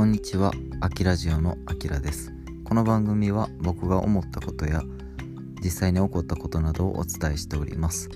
こんにちは、あきラジオのあきらです。この番組は僕が思ったことや実際に起こったことなどをお伝えしております。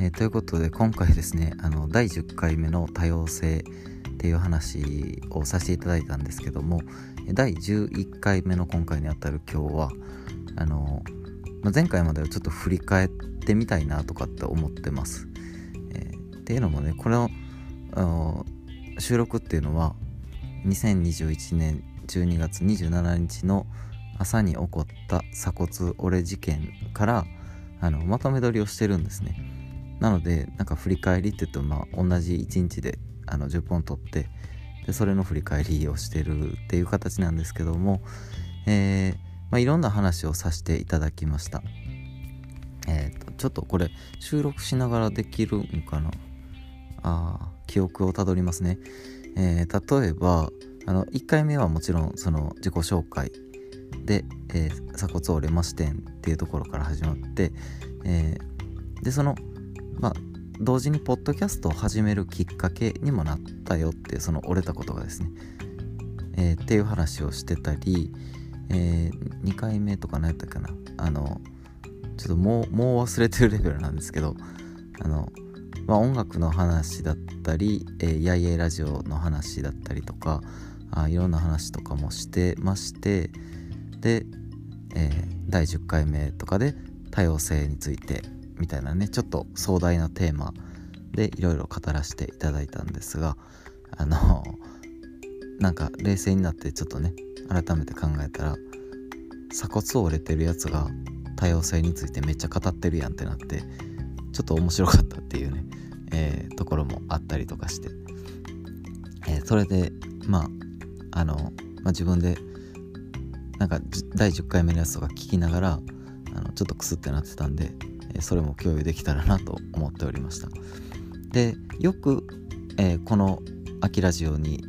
えー、ということで今回ですね、あの第10回目の多様性っていう話をさせていただいたんですけども、第11回目の今回にあたる今日は、あのま前回まではちょっと振り返ってみたいなとかって思ってます。えー、っていうのもね、これを収録っていうのは2021年12月27日の朝に起こった鎖骨折れ事件からあのまとめ撮りをしてるんですね。なのでなんか振り返りって言ってもまあ同じ1日であの10本撮ってでそれの振り返りをしてるっていう形なんですけども、えーまあ、いろんな話をさせていただきました。え、ー、とちょっとこれ収録しながらできるんかな？あ記憶をたどりますね。えー、例えばあの1回目はもちろんその自己紹介で、えー、鎖骨折れましてんっていうところから始まって、えー、でそのまあ同時にポッドキャストを始めるきっかけにもなったよっていうその折れたことがですね、えー、っていう話をしてたり、えー、2回目とか何やったっけなあのちょっともうもう忘れてるレベルなんですけどあのまあ、音楽の話だったり、えー、やいやいラジオの話だったりとかあいろんな話とかもしてましてで、えー、第10回目とかで多様性についてみたいなねちょっと壮大なテーマでいろいろ語らせていただいたんですがあのなんか冷静になってちょっとね改めて考えたら鎖骨を折れてるやつが多様性についてめっちゃ語ってるやんってなってちょっと面白かったっていうね、えー、ところもあったりとかして、えー、それでまああの、まあ、自分でなんか第10回目のやつとか聞きながらあのちょっとクスってなってたんで、え、それも共有できたらなと思っておりました。でよく、えこの「秋ラジオに」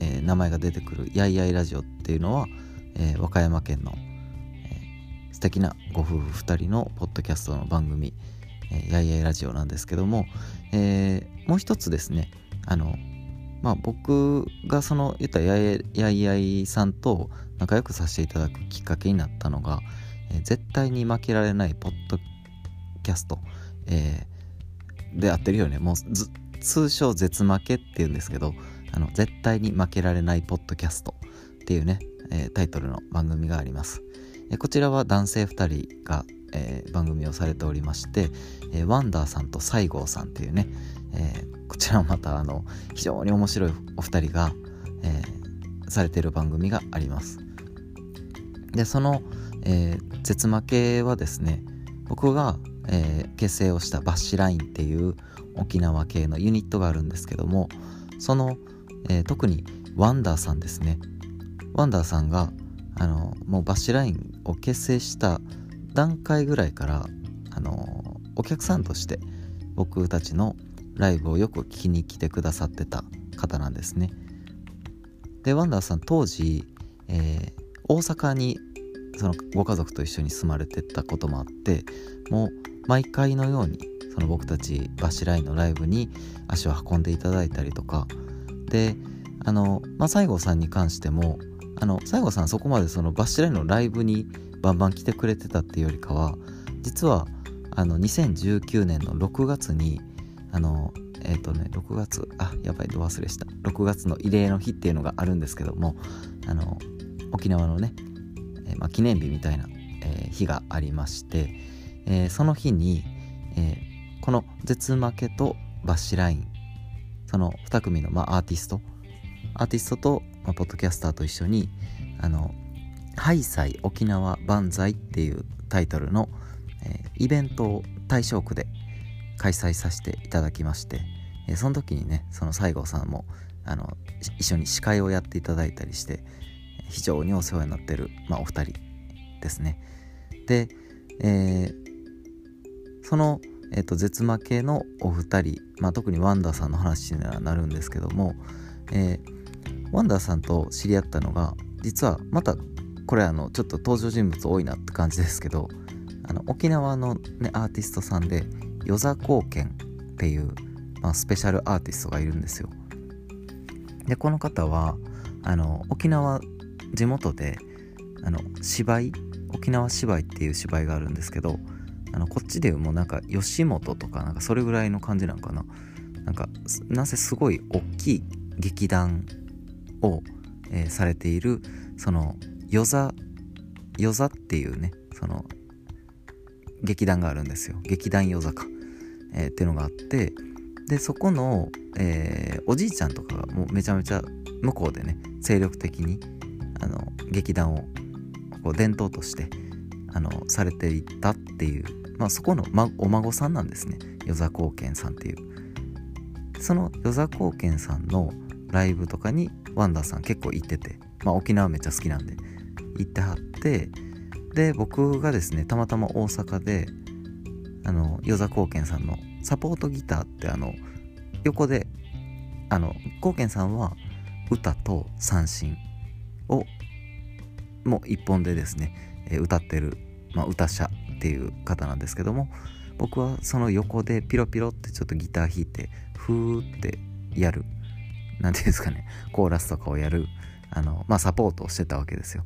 え名前が出てくる「やいやいラジオ」っていうのは、え和歌山県の、え素敵なご夫婦2人のポッドキャストの番組、やいやいラジオなんですけども、えー、もう一つですねあのまあ僕がその言ったやいやいさんと仲良くさせていただくきっかけになったのが、えー、絶対に負けられないポッドキャスト、えー、であってるよね。もう通称絶負けっていうんですけどあの絶対に負けられないポッドキャストっていうね、えー、タイトルの番組があります、え、こちらは男性2人がえー、番組をされておりまして、えー、ワンダーさんと西郷さんっていうね、えー、こちらもまたあの非常に面白いお二人が、えされている番組があります。でその、え絶負けはですね僕が、え結成をしたバッシュラインっていう沖縄系のユニットがあるんですけどもその、え特にワンダーさんですね。ワンダーさんがあのもうバッシュラインを結成した段階ぐらいからあのお客さんとして僕たちのライブをよく聞きに来てくださってた方なんですね。でワンダーさん当時、えー、大阪にそのご家族と一緒に住まれてたこともあってもう毎回のようにその僕たちバシラインのライブに足を運んでいただいたりとか。であの、まあ、西郷さんに関してもあの西郷さんそこまでそのバシラインのライブにバンバン来てくれてたっていうよりかは実はあの2019年の6月にあのえっ、ー、とね6月あやばいど忘れした。6月の慰霊の日っていうのがあるんですけどもあの沖縄のね、えー、まあ、記念日みたいな、えー、日がありまして、えその日に、えこの絶負けとバッシュラインその2組の、まあ、アーティストアーティストと、まあ、ポッドキャスターと一緒にあのハイサイ沖縄万歳っていうタイトルの、えー、イベントを大正区で開催させていただきまして、えー、その時にねその西郷さんもあの一緒に司会をやっていただいたりして非常にお世話になってる、まあ、お二人ですね。で、えー、その、えーと、絶負けのお二人、まあ、特にワンダーさんの話にはなるんですけども、えー、ワンダーさんと知り合ったのが実はまたこれあのちょっと登場人物多いなって感じですけどあの沖縄の、ね、アーティストさんで与座貢献っていう、まあ、スペシャルアーティストがいるんですよ。でこの方はあの沖縄地元であの芝居沖縄芝居っていう芝居があるんですけどあのこっちでもうなんか吉本とかなんかそれぐらいの感じなんかな。なんかなぜすごい大きい劇団を、えー、されているその与座与座っていうねその劇団があるんですよ。劇団与座か、えー、っていうのがあってでそこの、えー、おじいちゃんとかがもうめちゃめちゃ向こうでね精力的にあの劇団をこう伝統としてあのされていたっていう、まあ、そこの、ま、お孫さんなんですね。与座貢献さんっていう。その与座貢献さんのライブとかにワンダーさん結構行ってて、まあ、沖縄めっちゃ好きなんで行ってはって。で僕がですねたまたま大阪であの与座貢献さんのサポートギターってあの横であの貢献さんは歌と三振をもう一本でですね、え歌ってる、まあ、歌者っていう方なんですけども僕はその横でピロピロってちょっとギター弾いてふーってやる何ていうんですかね。コーラスとかをやるあの、まあ、サポートをしてたわけですよ。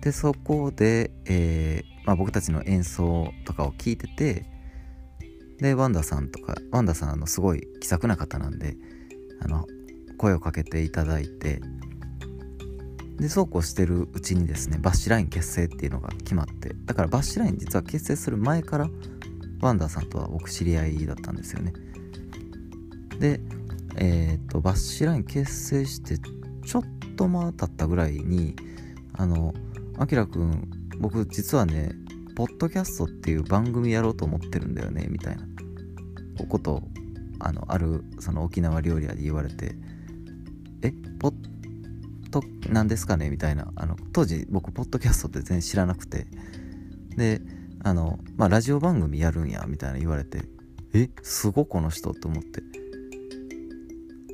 でそこで、えー、まあ、僕たちの演奏とかを聞いててでワンダさんとかワンダさんあのすごい気さくな方なんであの声をかけていただいてでそうこうしてるうちにですねバッシュライン結成っていうのが決まってだからバッシュライン実は結成する前からワンダーさんとは僕知り合いだったんですよね。でえっ、とバッシュライン結成してちょっとま経ったぐらいにあのあきらくん僕実はねポッドキャストっていう番組やろうと思ってるんだよねみたいなことあのあるその沖縄料理屋で言われてえポッドなんですかねみたいなあの当時僕ポッドキャストって全然知らなくてであのまあラジオ番組やるんやみたいな言われてえすごこの人って思って。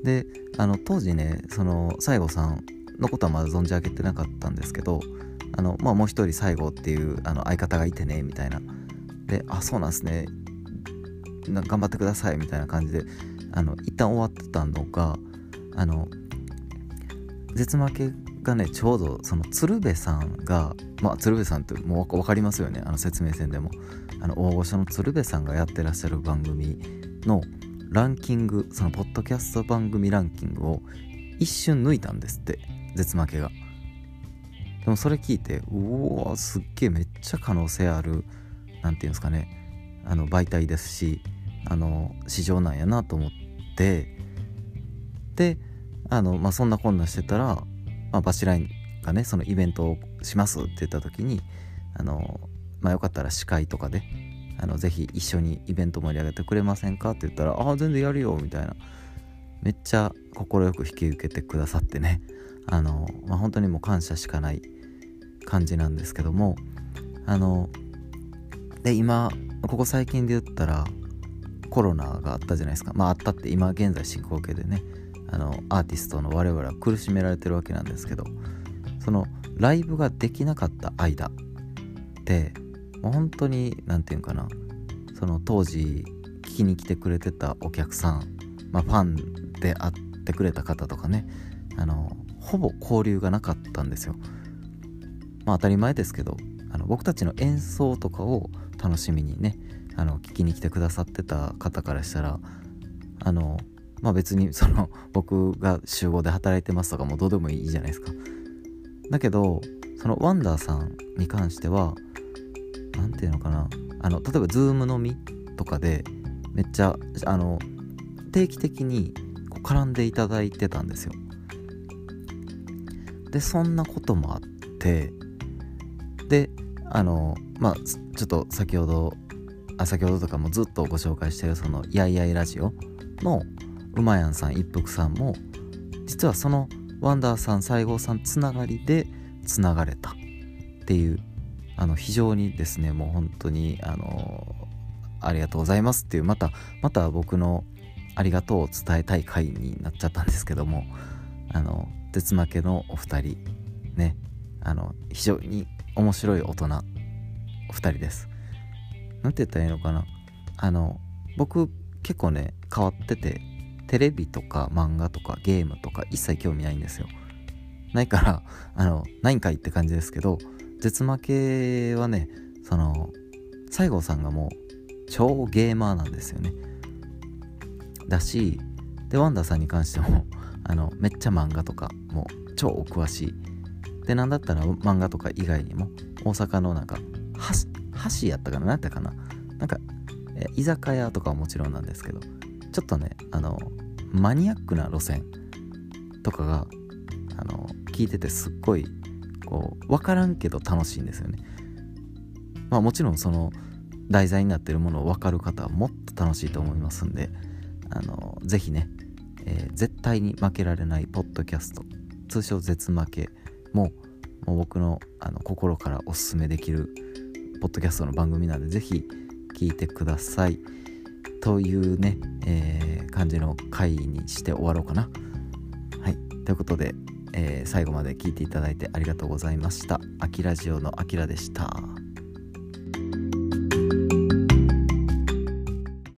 であの当時ねその西郷さんのことはまだ存じ上げてなかったんですけどあの、まあ、もう一人西郷っていうあの相方がいてねみたいな。であそうなんすね。頑張ってくださいみたいな感じであの一旦終わってたのがあの絶負けがねちょうどその鶴瓶さんがまあ鶴瓶さんってもう分かりますよね。あの説明戦でも。あの大御所の鶴瓶さんがやってらっしゃる番組のランキングそのポッドキャスト番組ランキングを一瞬抜いたんですって絶負けが。でもそれ聞いてうおすっげえめっちゃ可能性ある何て言うんですかねあの媒体ですしあの市場なんやなと思ってであの、まあ、そんなこんなしてたら、まあ、バシラインがねそのイベントをしますって言った時にあの、まあ、よかったら司会とかであのぜひ一緒にイベント盛り上げてくれませんか？って言ったら「ああ全然やるよ」みたいな。めっちゃ快く引き受けてくださってね。あの、まあ、本当にもう感謝しかない感じなんですけども。あので今ここ最近で言ったらコロナがあったじゃないですか。まああったって今現在進行形でね。あのアーティストの我々は苦しめられてるわけなんですけど。そのライブができなかった間って本当に何て言うかなその当時聞きに来てくれてたお客さん、まあ、ファンで会ってくれた方とかねあのほぼ交流がなかったんですよ。まあ当たり前ですけどあの僕たちの演奏とかを楽しみにねあの聞きに来てくださってた方からしたらあのまあ別にその僕が集合で働いてますとかもどうでもいいじゃないですか。だけどそのワンダーさんに関しては何て言うのかなあの例えば Zoom のみとかでめっちゃあの定期的にこう絡んでいただいてたんですよ。でそんなこともあってであのまあちょっと先ほどあ先ほどとかもずっとご紹介してるその「やいやいラジオ」のうまやんさん一服さんも実はそのワンダーさん西郷さんつながりでつながれたっていうあの非常にですねもう本当にあのありがとうございますっていうまたまた僕のありがとうを伝えたい回になっちゃったんですけどもあの絶負けのお二人ねあの非常に面白い大人お二人です。なんて言ったらいいのかな。あの僕結構ね変わっててテレビとか漫画とかゲームとか一切興味ないんですよ。ないからあのないんかいって感じですけど絶負けはねその西郷さんがもう超ゲーマーなんですよね。だしでワンダーさんに関しても あのめっちゃ漫画とかもう超お詳しい。でなんだったら漫画とか以外にも大阪のなんか橋やったかな何やったかな。なんか居酒屋とかはもちろんなんですけどちょっとねあのマニアックな路線とかがあの聞いててすっごいこう分からんけど楽しいんですよね。まあもちろんその題材になってるものを分かる方はもっと楽しいと思いますんであのぜひね、えー、絶対に負けられないポッドキャスト。通称絶負けももう僕のあの心からおすすめできるポッドキャストの番組なんでぜひ聞いてください。というね、えー、感じの回にして終わろうかな。はい。ということで、えー、最後まで聞いていただいてありがとうございました。あきラジオのあきらでした。